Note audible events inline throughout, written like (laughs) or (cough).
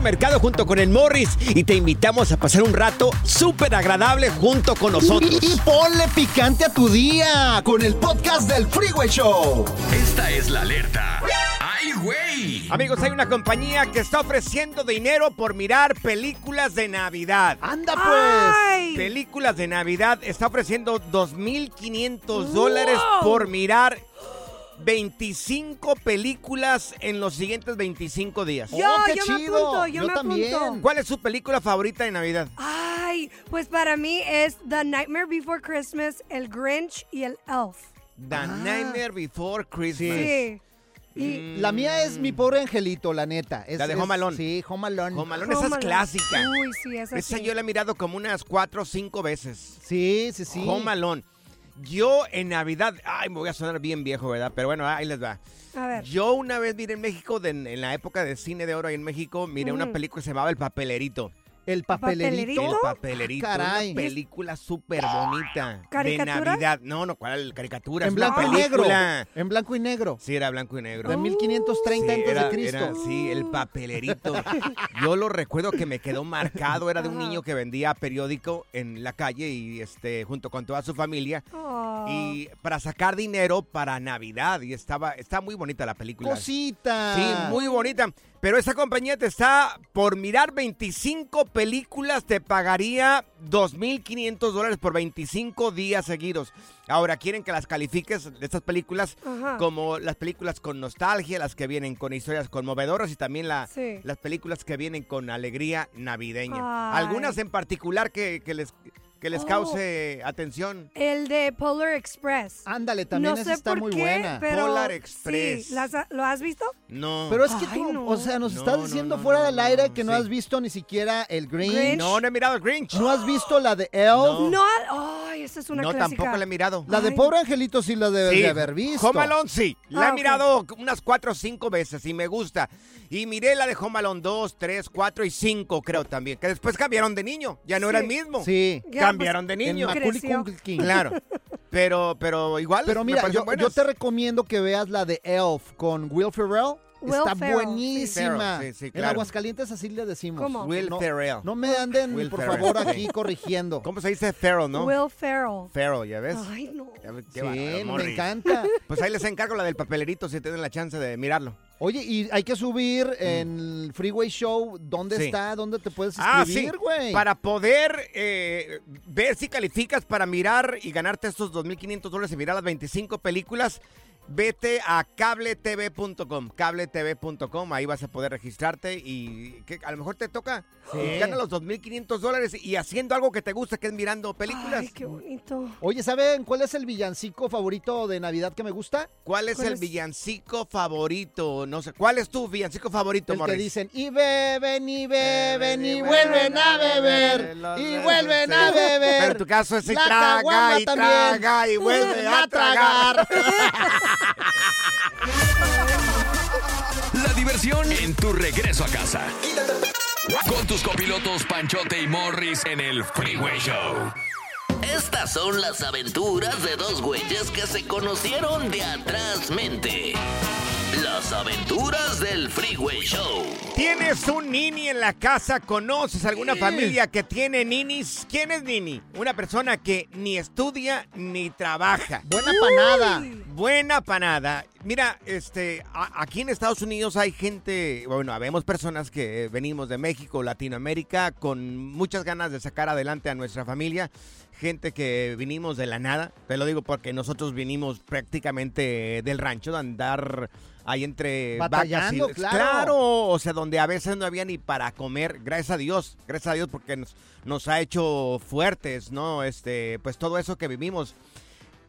Mercado junto con el Morris y te invitamos a pasar un rato súper agradable junto con nosotros. Y, y ponle picante a tu día con el podcast del Freeway Show. Esta es la alerta. ¡Ay, güey! Amigos, hay una compañía que está ofreciendo dinero por mirar películas de Navidad. Anda pues. Ay. Películas de Navidad está ofreciendo 2.500 dólares por mirar 25 películas en los siguientes 25 días. Yo, Oh, qué yo me chido. apunto, yo, Yo me también. apunto. ¿Cuál es su película favorita de Navidad? Ay, pues para mí es The Nightmare Before Christmas, El Grinch y El Elf. The Nightmare Before Christmas. Sí. Y Mm, La mía es mi pobre angelito, la neta. Es- La de Home Alone. Sí, Home Alone. Home Alone, esa es clásica. Uy, sí, esa, Esa sí. yo la he mirado como unas cuatro o cinco veces. Sí, sí, sí. Home Alone. Yo en Navidad, ay, me voy a sonar bien viejo, ¿verdad? Pero bueno, ahí les va. A ver. Yo una vez miré en México, de- en la época de cine de oro ahí en México, miré una película que se llamaba El Papelerito. El papelerito. El Papelerito. Ah, caray. Una película súper bonita. De ¿Caricatura? Navidad. No, no, ¿cuál caricatura? En blanco y negro. En blanco y negro. Sí, era blanco y negro. De 1530 Sí, antes era- de Cristo. era- sí, el papelerito. (laughs) Yo lo recuerdo que me quedó marcado. Era de un niño que vendía periódico en la calle y este junto con toda su familia. Oh. Y para sacar dinero para Navidad. Y estaba, está muy bonita la película. Cosita. Sí, muy bonita. Pero esa compañía te está, por mirar 25 películas, te pagaría 2.500 dólares por 25 días seguidos. Ahora, quieren que las califiques, de estas películas, Ajá. como las películas con nostalgia, las que vienen con historias conmovedoras y también la- Sí. las películas que vienen con alegría navideña. Ay. Algunas en particular que, que les, que les Oh. cause atención. El de Polar Express. Ándale, también no esa sé está por muy qué, buena. Pero Polar Express. Sí, ¿las ha- ¿Lo has visto? No. Pero es que Ay, tú, no. o sea, nos No, estás no, diciendo no, fuera no, del no, aire que no sí. has visto ni siquiera el Grinch. Grinch. no, no he mirado el Grinch. ¿No has visto la de Elf? No. No, ay, esa es una no, clásica. tampoco la he mirado. La de Ay. Pobre Angelito sí la debes Sí, de haber visto. Home Alone sí. La Ah, he ok. mirado unas cuatro o cinco veces y me gusta. Y miré la de Home Alone 2, 3, 4 y 5 creo también. Que después cambiaron de niño. Ya no era el mismo. Sí. Ya, cambiaron de En niño. Macaulay Creció. Culkin. Claro. (laughs) Pero, pero igual. Pero me mira, parecen yo, buenas. yo te recomiendo que veas la de Elf con Will Ferrell. Will Está Ferrell, buenísima. sí. Ferrell, sí, sí, En. Aguascalientes así le decimos. ¿Cómo? Will no, Ferrell. No me anden, Will por Ferrell, favor, sí. aquí corrigiendo. ¿Cómo se dice Ferrell, no? Will Ferrell. Ferrell, ¿ya ves? Ay, no. Sí, me encanta. (laughs) Pues ahí les encargo la del papelerito si tienen la chance de mirarlo. Oye, y hay que subir en el Freeway Show dónde Sí. está, dónde te puedes Ah, sí. inscribir, güey. Para poder eh, ver si calificas para mirar y ganarte estos 2.500 dólares y mirar las 25 películas, vete a cabletv.com, cabletv.com, ahí vas a poder registrarte y que a lo mejor te toca Sí. y gana los 2.500 dólares y haciendo algo que te gusta, que es mirando películas. Ay, qué bonito. Oye, ¿saben cuál es el villancico favorito de Navidad que me gusta? ¿Cuál es ¿Cuál el es? villancico favorito? No sé, ¿cuál es tu villancico favorito, El que Morris? dicen, y beben, y beben, y y vuelven a beber, y vuelven a beber. Pero en tu caso es y traga y también. traga y vuelve a tragar. (laughs) La diversión en tu regreso a casa. Con tus copilotos Panchote y Morris en el Freeway Show. Estas son las aventuras de dos güeyes que se conocieron de atrás mente. Las aventuras del Freeway Show. ¿Tienes un nini en la casa? ¿Conoces alguna familia que tiene ninis? ¿Quién es nini? Una persona que ni estudia ni trabaja. Buena panada. Buena panada. Mira, este, a- aquí en Estados Unidos hay gente, bueno, habemos personas que venimos de México, Latinoamérica, con muchas ganas de sacar adelante a nuestra familia. Gente que vinimos de la nada, te lo digo porque nosotros vinimos prácticamente del rancho, de andar ahí entre Batallando, vacas y- claro. o sea, donde a veces no había ni para comer. Gracias a Dios, gracias a Dios porque nos, nos ha hecho fuertes, ¿no? Este, pues todo eso que vivimos.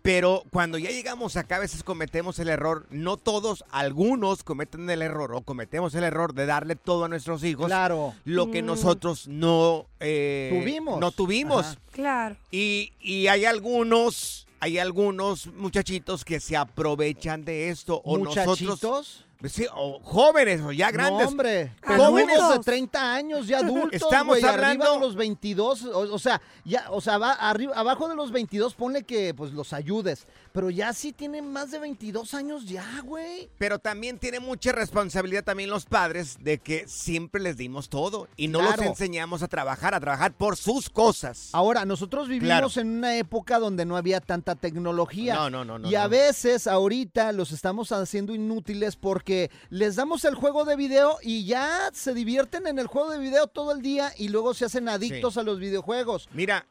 Pero cuando ya llegamos acá, a veces cometemos el error, no todos, algunos cometen el error o cometemos el error de darle todo a nuestros hijos, Claro. lo que Mm. nosotros no eh, Tuvimos. No tuvimos. Ajá. Claro. Y, y hay algunos, hay algunos muchachitos que se aprovechan de esto o nosotros. Sí, o jóvenes o ya grandes. No, hombre. Jóvenes de 30 años, ya adultos, (laughs) Estamos güey, arriba hablando- de los 22, o, o sea, ya, o sea, va arriba, abajo de los 22, ponle que pues los ayudes, pero ya sí tienen más de 22 años ya, güey. Pero también tiene mucha responsabilidad también los padres de que siempre les dimos todo y no Claro. los enseñamos a trabajar, a trabajar por sus cosas. Ahora, nosotros vivimos Claro. en una época donde no había tanta tecnología. No, no, no, no, Y a no. veces ahorita los estamos haciendo inútiles porque les damos el juego de video y ya se divierten en el juego de video todo el día y luego se hacen adictos a los videojuegos. Mira,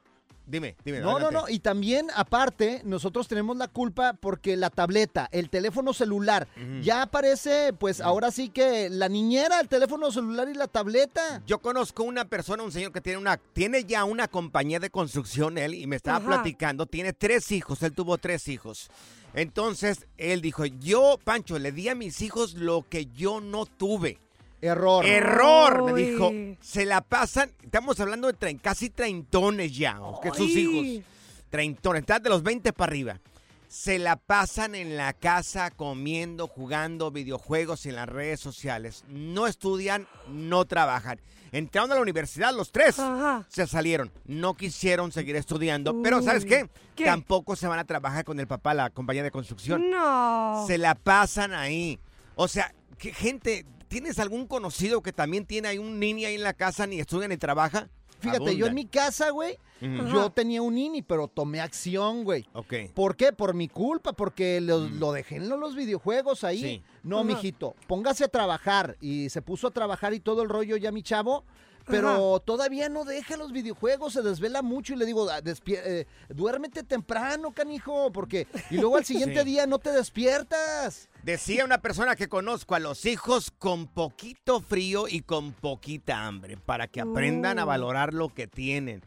dime, dime. No, no, adelante. no. Y también, aparte, nosotros tenemos la culpa porque la tableta, el teléfono celular, ya aparece, pues ahora sí que la niñera, el teléfono celular y la tableta. Yo conozco una persona, un señor que tiene una, tiene ya una compañía de construcción él y me estaba Ajá. platicando, tiene tres hijos, él tuvo tres hijos. Entonces él dijo, yo, Pancho, le di a mis hijos lo que yo no tuve. Error. Error, me dijo. Se la pasan, estamos hablando de casi treintones ya, que sus hijos. Treintones, están de los 20 para arriba. Se la pasan en la casa comiendo, jugando videojuegos y en las redes sociales. No estudian, no trabajan. Entraron a la universidad los tres. Ajá. Se salieron. No quisieron seguir estudiando. Pero ¿sabes qué? ¿Qué? Tampoco se van a trabajar con el papá, la compañía de construcción. No. Se la pasan ahí. O sea, ¿qué gente, ¿tienes algún conocido que también tiene ahí un niño ahí en la casa, ni estudia ni trabaja? Fíjate, yo en mi casa, güey, yo tenía un nini, pero tomé acción, güey. Ok. ¿Por qué? Por mi culpa, porque lo, lo dejé en los videojuegos ahí. Sí. No, mijito, póngase a trabajar. Y se puso a trabajar y todo el rollo ya mi chavo. Pero todavía no deja los videojuegos, se desvela mucho y le digo, "Ah, eh, duérmete temprano, canijo, porque... Y luego al (laughs) siguiente Sí. día no te despiertas. Decía una persona que conozco a los hijos con poquito frío y con poquita hambre para que aprendan a Uh. valorar lo que tienen.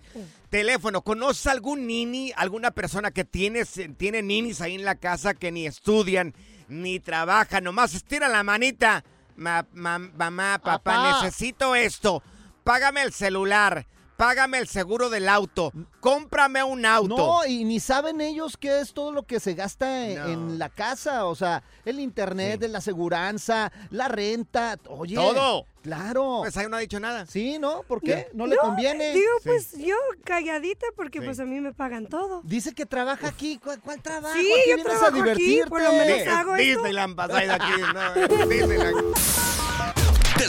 Teléfono, ¿conoces algún nini, alguna persona que tiene, tiene ninis ahí en la casa que ni estudian ni trabajan? Nomás estiran la manita. Ma- ma- mamá, papá, Papá. necesito esto. Págame el celular. Págame el seguro del auto. Cómprame un auto. No, y ni saben ellos qué es todo lo que se gasta en, No. en la casa. O sea, el internet, Sí. la aseguranza, la renta. Oye. Todo. Claro. Pues ahí no ha dicho nada. Sí, ¿no? ¿Por qué? No, le conviene. Digo, Sí. pues yo calladita porque Sí. pues a mí me pagan todo. Dice que trabaja aquí. ¿Cuál, cuál trabajo? Sí, Aquí yo vienes trabajo a aquí, divertirte. por lo menos hago esto. Disneyland pasada aquí. No, Disneyland. (laughs)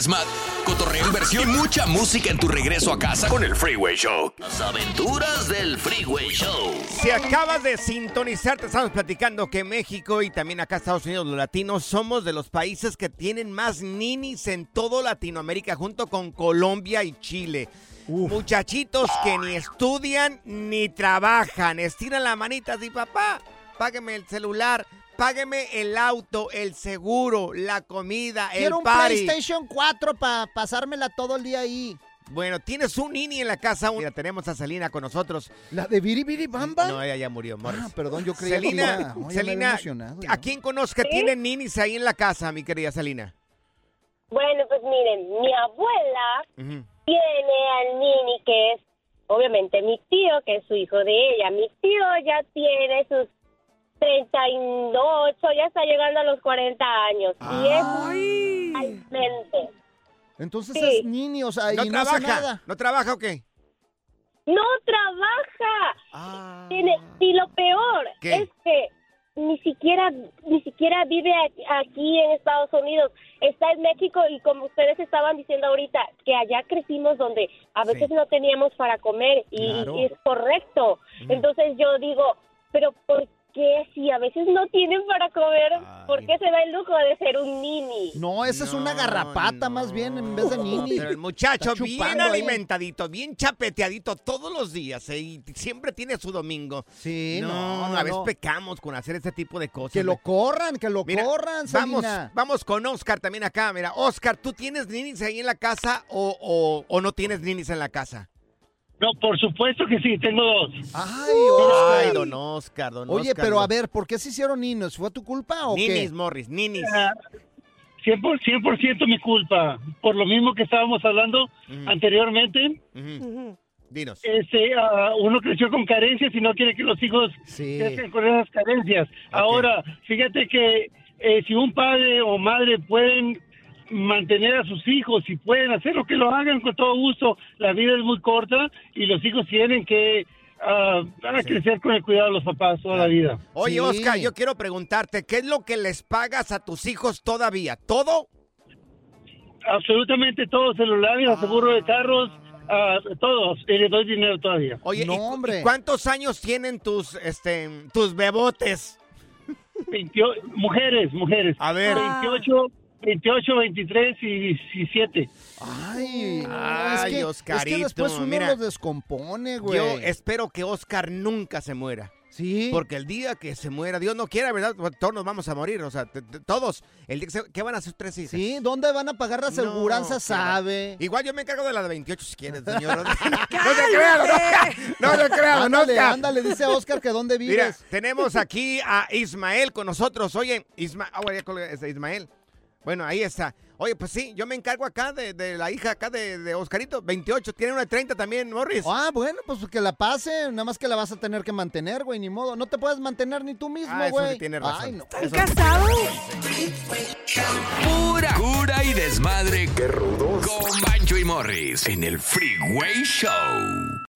Desmat, cotorreo, inversión y mucha música en tu regreso a casa con el Freeway Show. Las aventuras del Freeway Show. Si acabas de sintonizar, te estamos platicando que México y también acá Estados Unidos, los latinos, somos de los países que tienen más ninis en todo Latinoamérica, junto con Colombia y Chile. Muchachitos que ni estudian ni trabajan, estiran la manita así, papá, págame el celular, págueme el auto, el seguro, la comida, Quiero el un party. PlayStation 4 para pasármela todo el día ahí. Bueno, tienes un nini en la casa. Mira, tenemos a Selina con nosotros. ¿La de Biri Biri Bamba? No, ella ya murió, Morris. Ah, perdón, yo creía que Selina, ¿a quién conozca tiene ninis ahí en la casa, mi querida Selina? Bueno, pues miren, mi abuela tiene al Nini, que es obviamente mi tío, que es su hijo de ella. Mi tío ya tiene sus 38, ya está llegando a los 40 años. Y es realmente. Entonces Sí. es niño, o sea, ¿No y no hace trabaja? nada. ¿No trabaja o qué? No trabaja. Ah. Tiene- y lo peor ¿Qué? es que ni siquiera ni siquiera vive aquí- aquí en Estados Unidos. Está en México y como ustedes estaban diciendo ahorita, que allá crecimos donde a veces no teníamos para comer y, Claro. y es correcto. Entonces yo digo, pero ¿por qué si a veces no tienen para comer? ¿Por qué se da el lujo de ser un nini? No, esa es una garrapata más bien en vez de nini. Pero el muchacho bien alimentadito, bien chapeteadito todos los días ¿eh? y siempre tiene su domingo. Sí, no, no, no, a veces no. pecamos con hacer este tipo de cosas. Que lo corran, que lo Mira, corran, Vamos, Selena. vamos con Oscar también acá. Mira, Oscar, ¿tú tienes ninis ahí en la casa o, o- o no tienes ninis en la casa? No, por supuesto que sí, tengo dos. Ay, Oscar. Ay, don Oscar, don Oye, Oscar, pero no. a ver, ¿por qué se hicieron niños? ¿Fue tu culpa o Ninis, qué? Morris, ninis. Ah, 100%, 100% mi culpa. Por lo mismo que estábamos hablando anteriormente, Dinos. este, ah, uno creció con carencias y no quiere que los hijos crezcan con esas carencias. Ahora, fíjate que eh, si un padre o madre pueden mantener a sus hijos y pueden hacerlo, que lo hagan con todo gusto. La vida es muy corta y los hijos tienen que ah, van a crecer con el cuidado de los papás toda la vida. Oye, Oscar, yo quiero preguntarte, ¿qué es lo que les pagas a tus hijos todavía? ¿Todo? Absolutamente todo, celulares, seguro de carros, ah, todos, y les doy dinero todavía. Oye, ¿y cu- ¿y cuántos años tienen tus, este, tus bebotes? mujeres, mujeres. A ver. 28, 28, 23 y 17. Ay, no, Ay, es, que, es que Oscarito, después uno mira. los descompone, güey. Yo espero que Oscar nunca se muera. Sí. Porque el día que se muera, Dios no quiera, ¿verdad? Pues Todos nos vamos a morir, o sea, todos. El día que se- ¿Qué van a hacer tres hijas? Sí, ¿dónde van a pagar la aseguranza? qué sabe. Igual yo me encargo de la de 28 si quieres, señor. (laughs) no se crea, don Oscar. No se crea, don Ándale, ándale, dice Oscar que dónde vives. Mira, tenemos aquí a Ismael con nosotros. Oye, Isma ah, bueno, ya colgué, este, Ismael. Bueno, ahí está. Oye, pues sí, yo me encargo acá de, de la hija acá de, de Oscarito, 28. Tiene una de 30 también, Morris. Ah, bueno, pues que la pase, nada más que la vas a tener que mantener, güey, ni modo. No te puedes mantener ni tú mismo, Ah, eso güey. sí tiene razón. Ay, no. ¿Están casados? Pura cura y desmadre. Qué rudos. Con Bancho y Morris en el Freeway Show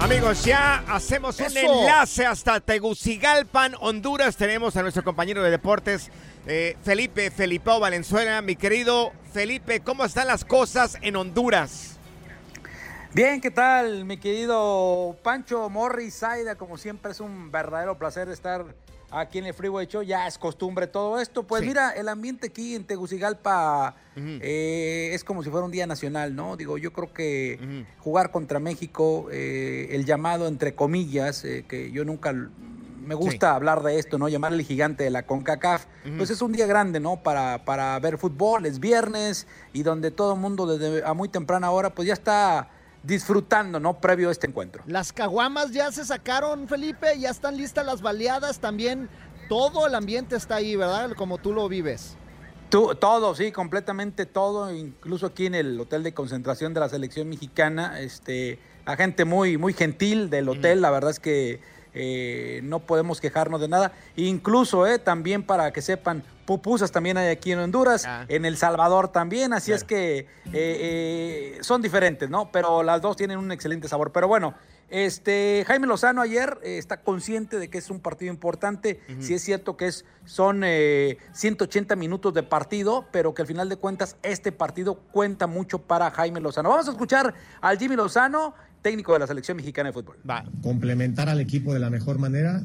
Amigos, ya hacemos un Eso. enlace hasta Tegucigalpan, Honduras. Tenemos a nuestro compañero de deportes, eh, Felipe Felipao Valenzuela. Mi querido Felipe, ¿cómo están las cosas en Honduras? Bien, ¿qué tal, mi querido Pancho Morris Zaida? Como siempre es un verdadero placer estar aquí en el Freeway Show, ya es costumbre todo esto. Pues mira, el ambiente aquí en Tegucigalpa eh, es como si fuera un día nacional, ¿no? Digo, yo creo que jugar contra México, eh, el llamado entre comillas, eh, que yo nunca me gusta hablar de esto, ¿no? Llamarle gigante de la CONCACAF. Pues es un día grande, ¿no? Para, para ver fútbol, es viernes y donde todo el mundo desde a muy temprana hora pues ya está disfrutando, ¿no? Previo a este encuentro. Las caguamas ya se sacaron, Felipe, ya están listas las baleadas también. Todo el ambiente está ahí, ¿verdad? Como tú lo vives. todo, sí, completamente todo, incluso aquí en el hotel de concentración de la selección mexicana, este, la gente muy, muy gentil del hotel, la verdad es que eh, no podemos quejarnos de nada. Incluso, eh, también para que sepan, pupusas también hay aquí en Honduras, ah. en El Salvador también, así es que eh, son diferentes, ¿no? Pero las dos tienen un excelente sabor. Pero bueno, este Jaime Lozano ayer está consciente de que es un partido importante. Si es cierto que es, son 180 minutos de partido, pero que al final de cuentas este partido cuenta mucho para Jaime Lozano. Vamos a escuchar al Jimmy Lozano técnico de la selección mexicana de fútbol. Va. Complementar al equipo de la mejor manera,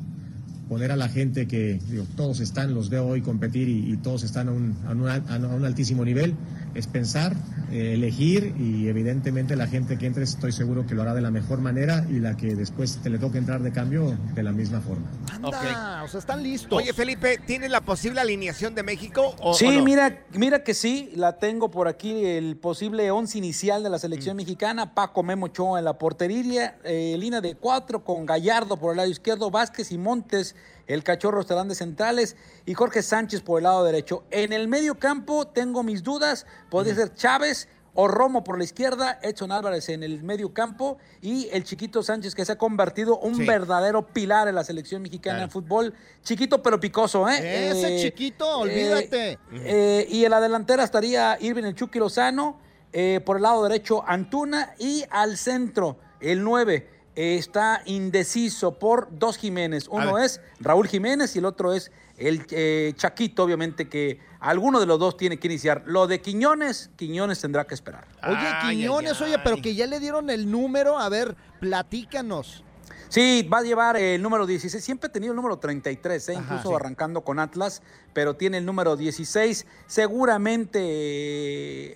poner a la gente que todos están, los veo hoy competir y, todos están a un, a un altísimo nivel es pensar, eh, elegir y evidentemente la gente que entre estoy seguro que lo hará de la mejor manera y la que después te le toque entrar de cambio de la misma forma. Anda, o sea, están listos. Oye, Felipe, ¿tienes la posible alineación de México? O, sí, mira, mira que sí, la tengo por aquí, el posible once inicial de la selección mm. mexicana, Paco Memo en la portería, eh, línea de cuatro con Gallardo por el lado izquierdo, Vázquez y Montes el Cachorro estarán de centrales y Jorge Sánchez por el lado derecho. En el medio campo tengo mis dudas, podría ser Chávez o Romo por la izquierda, Edson Álvarez en el medio campo y el chiquito Sánchez que se ha convertido un verdadero pilar en la selección mexicana de fútbol. Chiquito pero picoso, ¿eh? Ese eh, chiquito, olvídate. Eh, y en la delantera estaría Irving el Chucky Lozano, por el lado derecho Antuna y al centro el 9 está indeciso por dos Jiménez. Uno es Raúl Jiménez y el otro es el eh, Chaquito, obviamente que alguno de los dos tiene que iniciar. Lo de Quiñones, Quiñones tendrá que esperar. Oye, Quiñones, oye, pero que ya le dieron el número, a ver, platícanos. Sí, va a llevar el número 16. Siempre ha tenido el número 33, ¿eh? incluso arrancando con Atlas, pero tiene el número 16. Seguramente,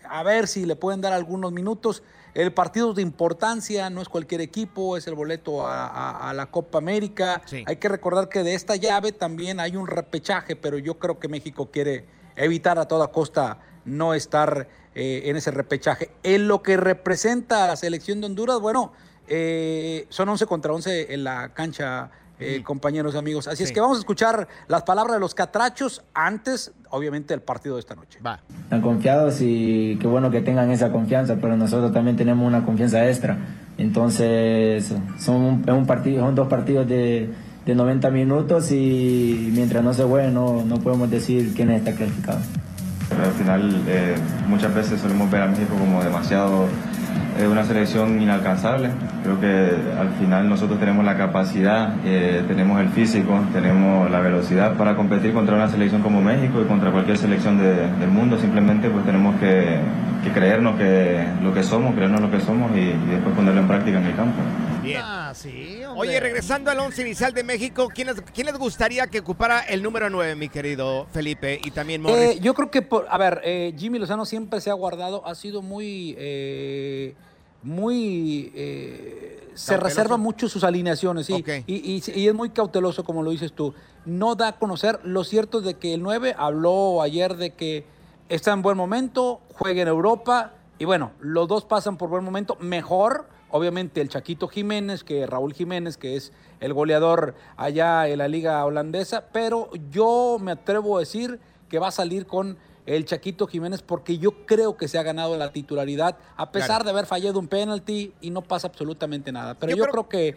a ver si le pueden dar algunos minutos. El partido de importancia, no es cualquier equipo, es el boleto a, la Copa América. Hay que recordar que de esta llave también hay un repechaje, pero yo creo que México quiere evitar a toda costa no estar eh, en ese repechaje. En lo que representa a la selección de Honduras, bueno, eh, son 11 contra 11 en la cancha eh, compañeros y amigos. Así es que vamos a escuchar las palabras de los catrachos antes, obviamente, del partido de esta noche. Va. Están confiados y qué bueno que tengan esa confianza, pero nosotros también tenemos una confianza extra. Entonces, son, un partido, son dos partidos de, de 90 minutos y mientras no se juegue no, no podemos decir quién está clasificado. Al final, eh, muchas veces solemos ver a México como demasiado es una selección inalcanzable. Creo que al final nosotros tenemos la capacidad, eh, tenemos el físico, tenemos la velocidad para competir contra una selección como México y contra cualquier selección del mundo. Simplemente pues tenemos que, creernos que lo que somos, creernos lo que somos y, después ponerlo en práctica en el campo. Ah, Oye, regresando al once inicial de México, ¿quién les, gustaría que ocupara el número 9, mi querido Felipe? Y también Morris. Eh, yo creo que, por, a ver, eh, Jimmy Lozano siempre se ha guardado, ha sido muy muy... Eh, se reserva mucho sus alineaciones, sí. Y, es muy cauteloso, como lo dices tú. No da a conocer. Lo cierto de que el 9 habló ayer de que está en buen momento, juega en Europa. Y bueno, los dos pasan por buen momento. Mejor, obviamente, el Chaquito Jiménez que Raúl Jiménez, que es el goleador allá en la liga holandesa. Pero yo me atrevo a decir que va a salir con el Chaquito Jiménez porque yo creo que se ha ganado la titularidad a pesar de haber fallado un penalti y no pasa absolutamente nada. Pero yo, creo, que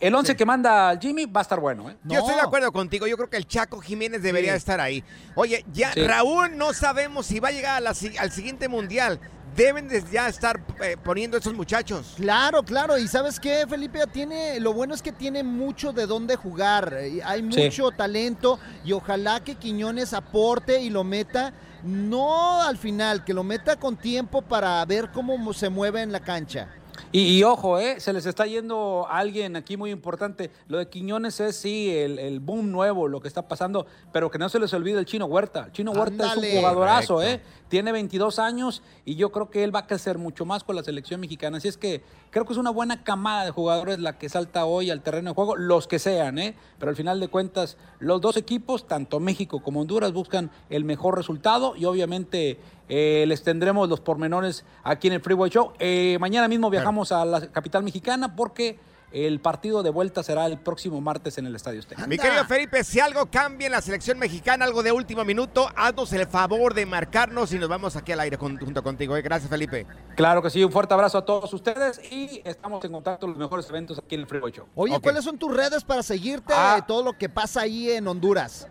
el 11 que manda Jimmy va a estar bueno. ¿eh? Yo estoy de acuerdo contigo. Yo creo que el Chaco Jiménez debería estar ahí. Oye, ya Raúl no sabemos si va a llegar al siguiente mundial. Deben de ya estar eh, poniendo esos muchachos. Claro, claro. Y sabes qué, Felipe, tiene, lo bueno es que tiene mucho de dónde jugar. Hay mucho talento y ojalá que Quiñones aporte y lo meta no al final, que lo meta con tiempo para ver cómo se mueve en la cancha. Y, y ojo, ¿eh? se les está yendo a alguien aquí muy importante. Lo de Quiñones es sí el, el boom nuevo, lo que está pasando, pero que no se les olvide el Chino Huerta. El Chino Huerta es un jugadorazo, Correcto. ¿eh? Tiene 22 años y yo creo que él va a crecer mucho más con la selección mexicana. Así es que creo que es una buena camada de jugadores la que salta hoy al terreno de juego, los que sean, ¿eh? Pero al final de cuentas, los dos equipos, tanto México como Honduras, buscan el mejor resultado y obviamente eh, les tendremos los pormenores aquí en el Freeway Show. Eh, mañana mismo viajamos a la capital mexicana porque el partido de vuelta será el próximo martes en el Estadio Azteca. Mi querido Felipe, si algo cambia en la selección mexicana, algo de último minuto, haznos el favor de marcarnos y nos vamos aquí al aire con- junto contigo. ¿eh? Gracias, Felipe. Claro que sí, un fuerte abrazo a todos ustedes y estamos en contacto en los mejores eventos aquí en el Freeway Show. Oye. ¿cuáles son tus redes para seguirte Ah. de todo lo que pasa ahí en Honduras?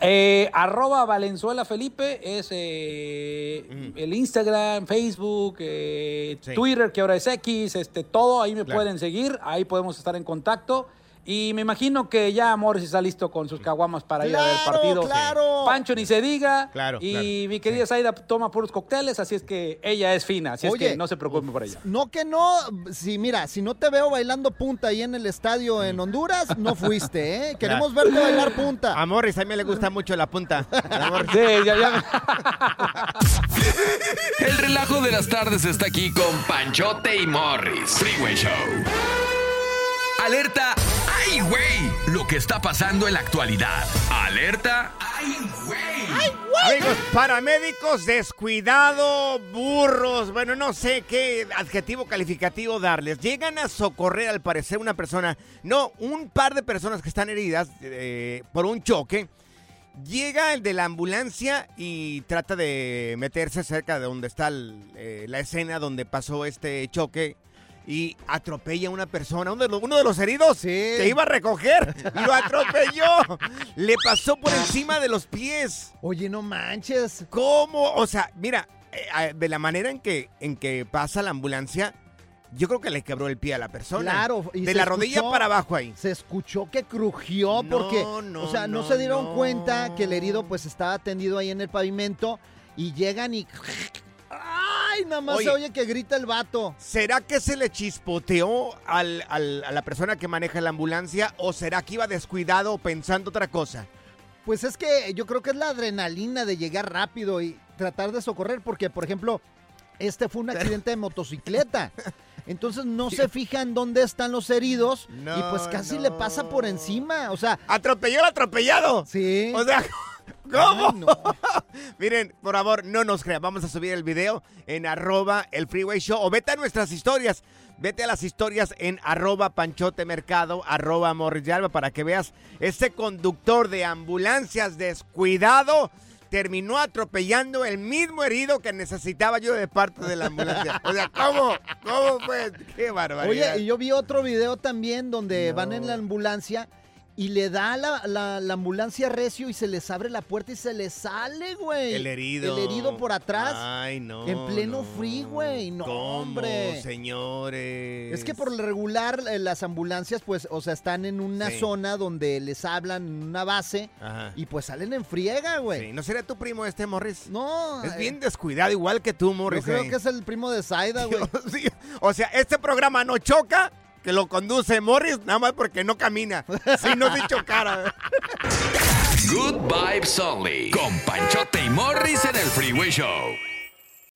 Eh, arroba Valenzuela Felipe es eh, el Instagram, Facebook, eh, Sí. Twitter, que ahora es X, este, todo ahí me Claro. pueden seguir, ahí podemos estar en contacto. Y me imagino que ya Morris está listo con sus caguamas para ir a ver partido. claro. Pancho ni se diga. Claro, Y claro. mi querida Zaida toma puros cócteles, así es que ella es fina, así Oye. es que no se preocupen por ella. No que no, si mira, si no te veo bailando punta ahí en el estadio en Honduras, no fuiste, ¿eh? (laughs) Queremos verte bailar punta. A Morris a mí le gusta mucho la punta. (laughs) Sí, ya, ya. (laughs) El relajo de las tardes está aquí con Panchote y Morris. Freeway Show. Alerta. ¡Ay, güey! Lo que está pasando en la actualidad. Alerta. ¡Ay, güey! Amigos, paramédicos, descuidado, burros, bueno, no sé qué adjetivo calificativo darles. Llegan a socorrer al parecer una persona, no, un par de personas que están heridas eh, por un choque. Llega el de la ambulancia y trata de meterse cerca de donde está el, eh, la escena donde pasó este choque y atropella a una persona, uno de los, uno de los heridos que iba a recoger, lo atropelló, le pasó por encima de los pies. Oye, no manches. ¿Cómo? O sea, mira, eh, de la manera en que, en que pasa la ambulancia, yo creo que le quebró el pie a la persona. Claro, y de la rodilla para abajo ahí. Se escuchó que crujió No, porque, no, o sea, no, no, se dieron cuenta que el herido pues estaba tendido ahí en el pavimento y llegan y... ¡Ay! Nada más Oye. se oye que grita el vato. ¿Será que se le chispoteó al- al- a la persona que maneja la ambulancia o será que iba descuidado pensando otra cosa? Pues es que yo creo que es la adrenalina de llegar rápido y tratar de socorrer, porque, por ejemplo, este fue un accidente de motocicleta. (laughs) Entonces no se fijan dónde están los heridos y pues casi no. le pasa por encima. O sea, ¡Atropelló al atropellado! sí. O sea, ¿cómo? Ay, no. (laughs) Miren, por favor, no nos crean. Vamos a subir el video en arroba el Freeway Show o vete a nuestras historias. Vete a las historias en arroba panchote mercado, arroba Morris de Alba, para que veas este conductor de ambulancias descuidado terminó atropellando el mismo herido que necesitaba yo de parte de la ambulancia. O sea, ¿cómo? ¿Cómo fue? ¡Qué barbaridad! Oye, y yo vi otro video también donde van en la ambulancia y le da la, la- la ambulancia recio y se les abre la puerta y se les sale, güey. El herido. El herido por atrás. Ay, no. en pleno no. freeway. No, ¿Cómo, hombre. señores? Es que por lo regular eh, las ambulancias, pues, o sea, están en una Sí. zona donde les hablan en una base Ajá. y pues salen en friega, güey. Sí, ¿No sería tu primo este, Morris? No. Es eh, bien descuidado, igual que tú, Yo Morris. creo eh. que es el primo de Zaida, güey. (laughs) Sí, O sea, este programa no choca, que lo conduce Morris, nada más porque no camina. Si no, si chocara. Good vibes only. Con Panchote y Morris en el Freeway Show.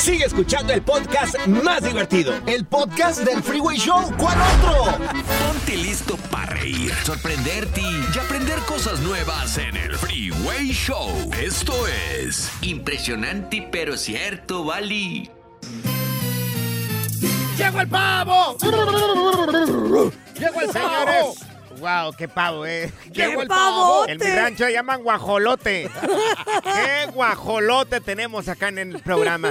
Sigue escuchando el podcast más divertido. El podcast del Freeway Show. ¿Cuál otro? Ponte listo para reír, sorprenderte y aprender cosas nuevas en el Freeway Show. Esto es Impresionante pero cierto, Bali. ¡Llegó el pavo! (laughs) ¡Llegó el señores! ¡Wow! ¡Qué pavo, eh! ¡Qué el pavote! En mi rancho llaman guajolote. ¡Qué guajolote tenemos acá en el programa!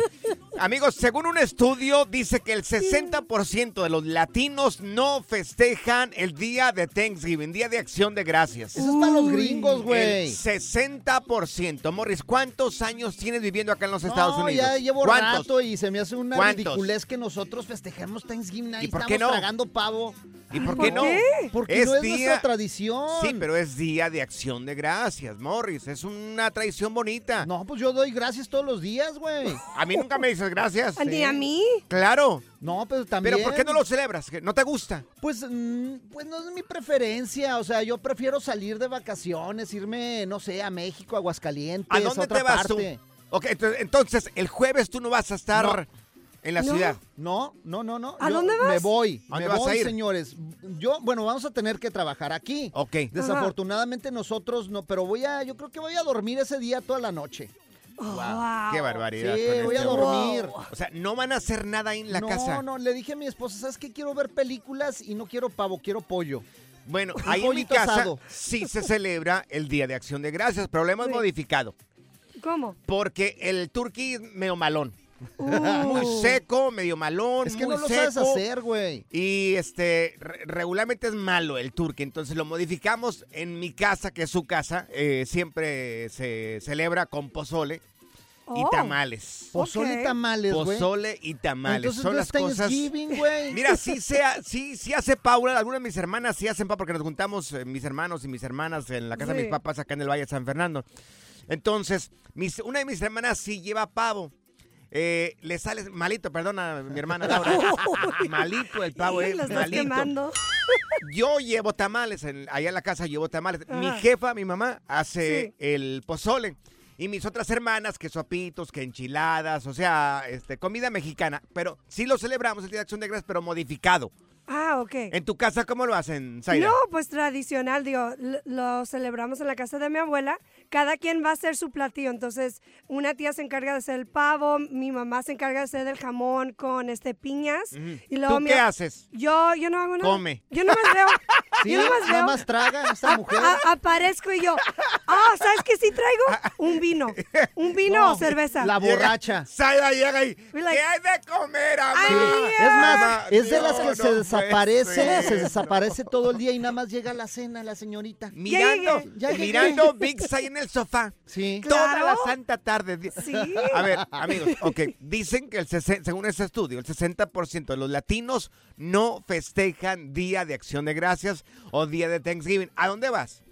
Amigos, según un estudio, dice que el 60% de los latinos no festejan el día de Thanksgiving, Día de Acción de Gracias. Eso es para los gringos, El güey. 60%. Morris, ¿cuántos años tienes viviendo acá en los Estados No, Unidos? ya llevo ¿Cuántos? rato y se me hace una ¿Cuántos? ridiculez que nosotros festejemos Thanksgiving. Ahí ¿Y por estamos qué no? tragando pavo. ¿Y por ¿Por qué no? qué? Porque no es nuestra tradición. Sí, pero es día de acción de gracias, Morris. Es una tradición bonita. No, pues yo doy gracias todos los días, güey. A mí nunca me dices gracias. Ni a mí. Claro. No, pero también. Pero ¿por qué no lo celebras? ¿Que ¿No te gusta? Pues, mm, pues no es mi preferencia. O sea, yo prefiero salir de vacaciones, irme, no sé, a México, a Aguascalientes, ¿A dónde otra te vas parte. tú? Ok, ento- entonces, el jueves tú no vas a estar No. En la No, ciudad. No, no, no, no. ¿A Yo dónde vas? Me voy, ¿A dónde me vas a voy, ir? señores. Yo, bueno, vamos a tener que trabajar aquí. Ok. Desafortunadamente nosotros no, pero voy a, yo creo que voy a dormir ese día toda la noche. Wow. Qué barbaridad. Sí, voy a este dormir. O sea, no van a hacer nada ahí en la no, casa. no, le dije a mi esposa, ¿sabes qué? Quiero ver películas y no quiero pavo, quiero pollo. Bueno, Un ahí en mi casa asado. sí se celebra el Día de Acción de Gracias, pero lo hemos Sí. modificado. ¿Cómo? Porque el turkey es medio malón. (laughs) Uh. Muy seco, medio malón, Es que muy no lo seco. sabes hacer, güey. Y este, re- regularmente es malo el turkey, entonces lo modificamos en mi casa, que es su casa. eh, siempre se celebra con pozole y Oh. tamales. Pozole y tamales, güey. Pozole y tamales. Entonces Son las cosas. Mira, sí, (laughs) sea, sí, sí hace Paula, algunas de mis hermanas sí hacen pavo porque nos juntamos eh, mis hermanos y mis hermanas en la casa de mis papás acá en el Valle de San Fernando. Entonces, mis, una de mis hermanas sí lleva pavo. Eh, le sale malito, perdona, mi hermana (laughs) Laura. malito el pavo, eh, malito. quemando. Yo llevo tamales, en- allá en la casa llevo tamales. Mi jefa, mi mamá, hace Sí. el pozole. Y mis otras hermanas, que sopitos, que enchiladas, o sea, este, comida mexicana. Pero sí lo celebramos el Día de Acción de Gracias, pero modificado. Ah, ok. ¿En tu casa cómo lo hacen, Zaira? No, pues tradicional, digo, lo celebramos en la casa de mi abuela. Cada quien va a hacer su platillo. Entonces, una tía se encarga de hacer el pavo, mi mamá se encarga de hacer el jamón con este piñas. Ujú. y luego ¿Tú mi- qué haces? Yo, yo no hago nada. Come. Yo nomás veo. (laughs) Sí, yo nomás nada veo. más traga esta mujer. A- aparezco y yo, ah, ¿sabes qué sí traigo? Un vino. Un vino No, o (laughs) cerveza. La borracha. Zaira llega y, like, ¿qué hay de comer? Ay, Es más, Mamá, es de las no, que no se desaparece, se desaparece todo el día y nada más llega a la cena la señorita. Mirando. Ya llegué. mirando Big ahí en el sofá. Sí. Toda la santa tarde. Sí. A ver, amigos, ok. Dicen que el según ese estudio, el 60% de los latinos no festejan Día de Acción de Gracias o Día de Thanksgiving. ¿A dónde vas?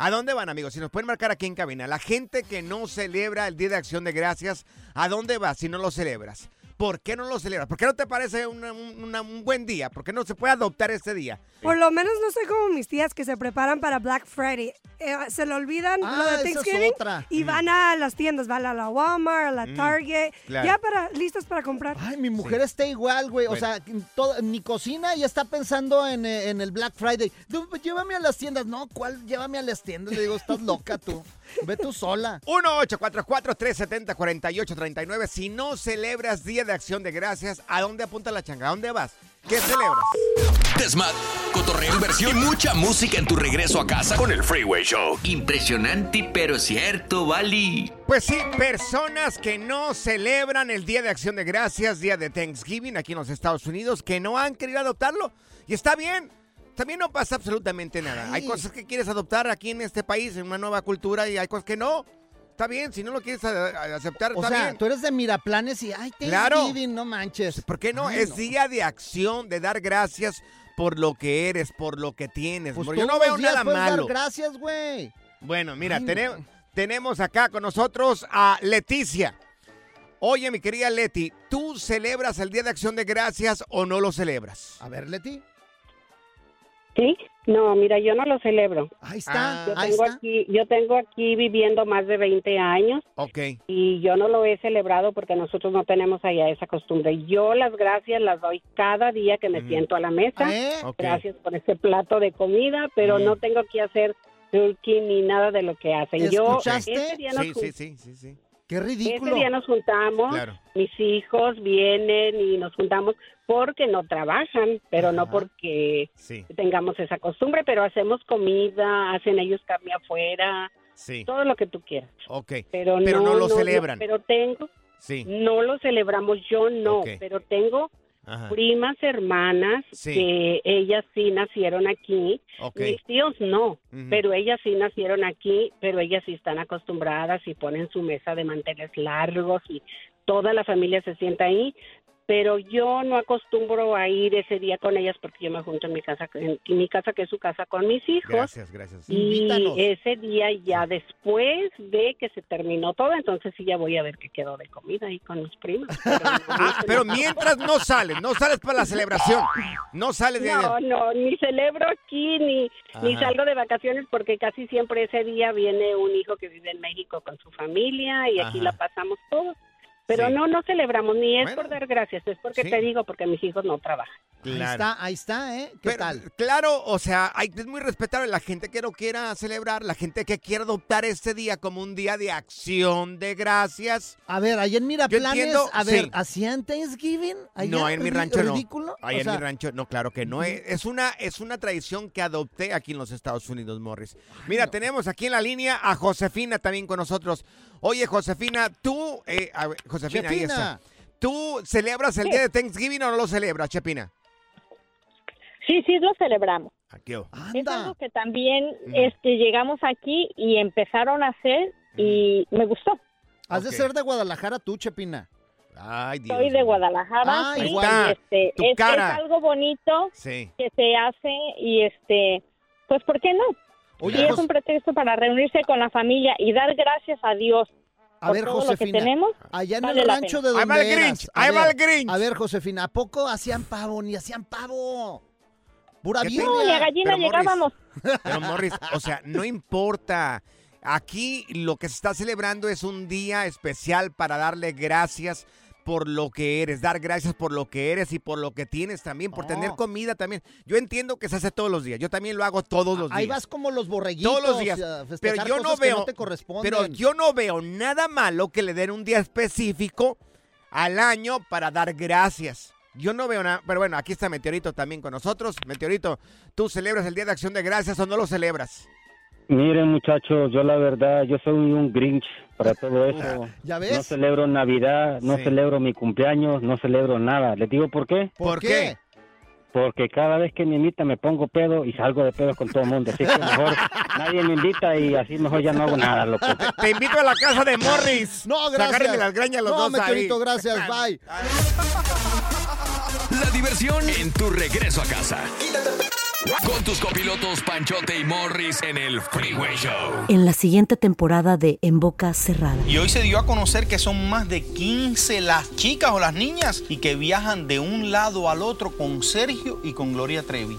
¿A dónde van, amigos? Si nos pueden marcar aquí en cabina. La gente que no celebra el Día de Acción de Gracias, ¿a dónde vas si no lo celebras? ¿Por qué no lo celebras? ¿Por qué no te parece una- un, una- un buen día? ¿Por qué no se puede adoptar este día? Por lo menos no soy como mis tías que se preparan para Black Friday. Eh, se le olvidan Ah, lo de es Thanksgiving otra. y van a las tiendas, van a la Walmart, a la Target, claro. ya para listos para comprar. Ay, mi mujer está igual, güey. O sea, todo- ni cocina y está pensando en, eh, en el Black Friday. Pues, llévame a las tiendas. No, ¿cuál? Llévame a las tiendas. Le digo, estás loca tú. Ve tú sola. (laughs) 1-844-370-4839. Si no celebras Día de Acción de Gracias, ¿a dónde apunta la changa? ¿A dónde vas? ¿Qué celebras? Desmad, cotorreo, inversión y mucha música en tu regreso a casa con el Freeway Show. Impresionante pero cierto, Bali. Pues sí, personas que no celebran el Día de Acción de Gracias, Día de Thanksgiving aquí en los Estados Unidos, que no han querido adoptarlo. Y está bien. También no pasa absolutamente nada. Hay Ay. cosas que quieres adoptar aquí en este país, en una nueva cultura, y hay cosas que no. Está bien, si no lo quieres aceptar, O está sea, bien. tú eres de Miraplanes y, ay, Claro. Thanksgiving, no manches. ¿Por qué no? Ay, es no. día de acción, de dar gracias por lo que eres, por lo que tienes. Pues Porque yo no veo nada dar malo. gracias, güey. Bueno, mira, Ay, tene- no. tenemos acá con nosotros a Leticia. Oye, mi querida Leti, ¿tú celebras el Día de Acción de Gracias o no lo celebras? A ver, Leti. Sí, no, mira, yo no lo celebro. Ahí está, Yo ahí tengo está. aquí, yo tengo aquí viviendo más de 20 años Ok. y yo no lo he celebrado porque nosotros no tenemos allá esa costumbre. Yo las gracias las doy cada día que me siento a la mesa. ¿Eh? Ok. Gracias por ese plato de comida, pero Mm. no tengo que hacer turkey ni nada de lo que hacen. Yo ¿Escuchaste? ese día nos Sí, sí, sí, sí, sí. Qué ese ridículo. día nos juntamos, Claro. mis hijos vienen y nos juntamos porque no trabajan, pero no porque Sí, tengamos esa costumbre, pero hacemos comida, hacen ellos carne afuera, sí. todo lo que tú quieras. Ok. Pero, Pero no lo celebran. pero tengo, Sí. no lo celebramos, yo no, pero tengo Ajá. primas hermanas Sí. que ellas sí nacieron aquí, mis tíos no, pero ellas sí nacieron aquí, pero ellas sí están acostumbradas y ponen su mesa de manteles largos y toda la familia se sienta ahí, pero yo no acostumbro a ir ese día con ellas porque yo me junto en mi casa, en, mi casa que es su casa con mis hijos. Gracias, gracias. Y Invítanos. ese día ya después de que se terminó todo, entonces sí ya voy a ver qué quedó de comida ahí con los primos. Pero (laughs) no, Ah, pero mientras no sales, no sales para la celebración. No sales de no, no, ni celebro aquí, ni, ni Ajá. salgo de vacaciones porque casi siempre ese día viene un hijo que vive en México con su familia y aquí Ajá. la pasamos todos. Pero Sí. no, no celebramos, ni es Bueno. por dar gracias, es porque Sí. te digo, porque mis hijos no trabajan. Ahí está, ahí está, ¿eh? ¿Qué Pero, tal? Claro, o sea, hay, es muy respetable la gente que no quiera celebrar, la gente que quiere adoptar este día como un día de acción de gracias. A ver, ahí en Miraplanes, entiendo, a ver, sí. ¿hacían Thanksgiving? Allá, no, en mi rancho no. ridículo? Ahí O en sea, mi rancho, no, claro que no. Es, es una, es una tradición que adopté aquí en los Estados Unidos, Morris. Mira, tenemos aquí en la línea a Josefina también con nosotros. Oye, Josefina, tú, eh, a ver, Josefina, ahí está. ¿Tú celebras el día de Thanksgiving o no lo celebras, Chepina? Sí, sí, lo celebramos. Aquí. oh. Es algo que también Mm. este, llegamos aquí y empezaron a hacer y me gustó. Has de ser de Guadalajara tú, Chepina. Ay, Dios. Soy de. Guadalajara Ah, sí, igual. y, este, Tu es, cara. es algo bonito Sí. que se hace y este, pues ¿por qué no? Oye, y es Jos- un pretexto para reunirse con la familia y dar gracias a Dios a por ver, todo lo que Josefina, tenemos. allá en vale el rancho de Ahí va donde el Grinch, a ahí va ver, el Grinch. A ver, Josefina, ¿a poco hacían pavo? Ni hacían pavo. Pura ¿Qué te- Biblia. No, ni a gallina Pero, Morris, llegábamos. (laughs) Pero Morris, o sea, no importa. Aquí lo que se está celebrando es un día especial para darle gracias por lo que eres, dar gracias por lo que eres y por lo que tienes también, por tener Oh. comida también. Yo entiendo que se hace todos los días, yo también lo hago todos los días. Ahí vas como los borreguitos. todos los días. a Pero yo no veo, no pero yo no veo nada malo que le den un día específico al año para dar gracias. Yo no veo nada, pero bueno, aquí está Meteorito también con nosotros. Meteorito, ¿tú celebras el Día de Acción de Gracias o no lo celebras? Miren muchachos, yo la verdad, yo soy un Grinch para (laughs) todo eso. ¿Ya ves? No celebro Navidad, no Sí. celebro mi cumpleaños, no celebro nada. ¿Les digo por qué? ¿Por qué? Porque cada vez que me invitan me pongo pedo y salgo de pedo con todo el mundo. Así que mejor (laughs) nadie me invita y así mejor ya no hago nada, loco. Te invito a la casa de Morris. No, gracias. las greñas los no, dos ahí. Gracias, bye. La diversión en tu regreso a casa. Con tus copilotos Panchote y Morris en el Freeway Show. En la siguiente temporada de En Boca Cerrada. Y hoy se dio a conocer que son más de 15 las chicas o las niñas y que viajan de un lado al otro con Sergio y con Gloria Trevi.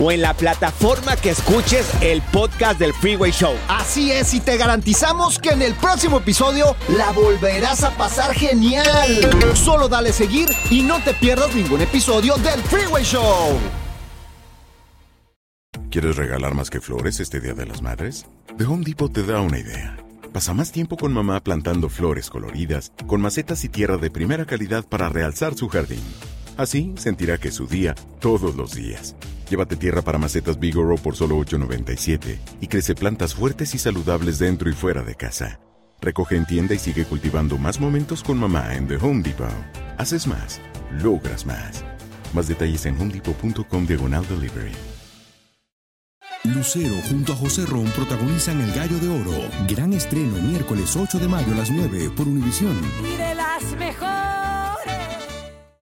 o en la plataforma que escuches el podcast del Freeway Show. Así es, y te garantizamos que en el próximo episodio la volverás a pasar genial. Solo dale seguir y no te pierdas ningún episodio del Freeway Show. ¿Quieres regalar más que flores este Día de las Madres? The Home Depot te da una idea. Pasa más tiempo con mamá plantando flores coloridas, con macetas y tierra de primera calidad para realzar su jardín. Así sentirá que es su día todos los días. Llévate tierra para macetas Bigoro por solo $8.97 y crece plantas fuertes y saludables dentro y fuera de casa. Recoge en tienda y sigue cultivando más momentos con mamá en The Home Depot. Haces más, logras más. Más detalles en homedepot.com diagonal delivery. Lucero junto a José Ron protagonizan El Gallo de Oro. Gran estreno miércoles 8 de mayo a las 9 por Univisión. Y de las mejores.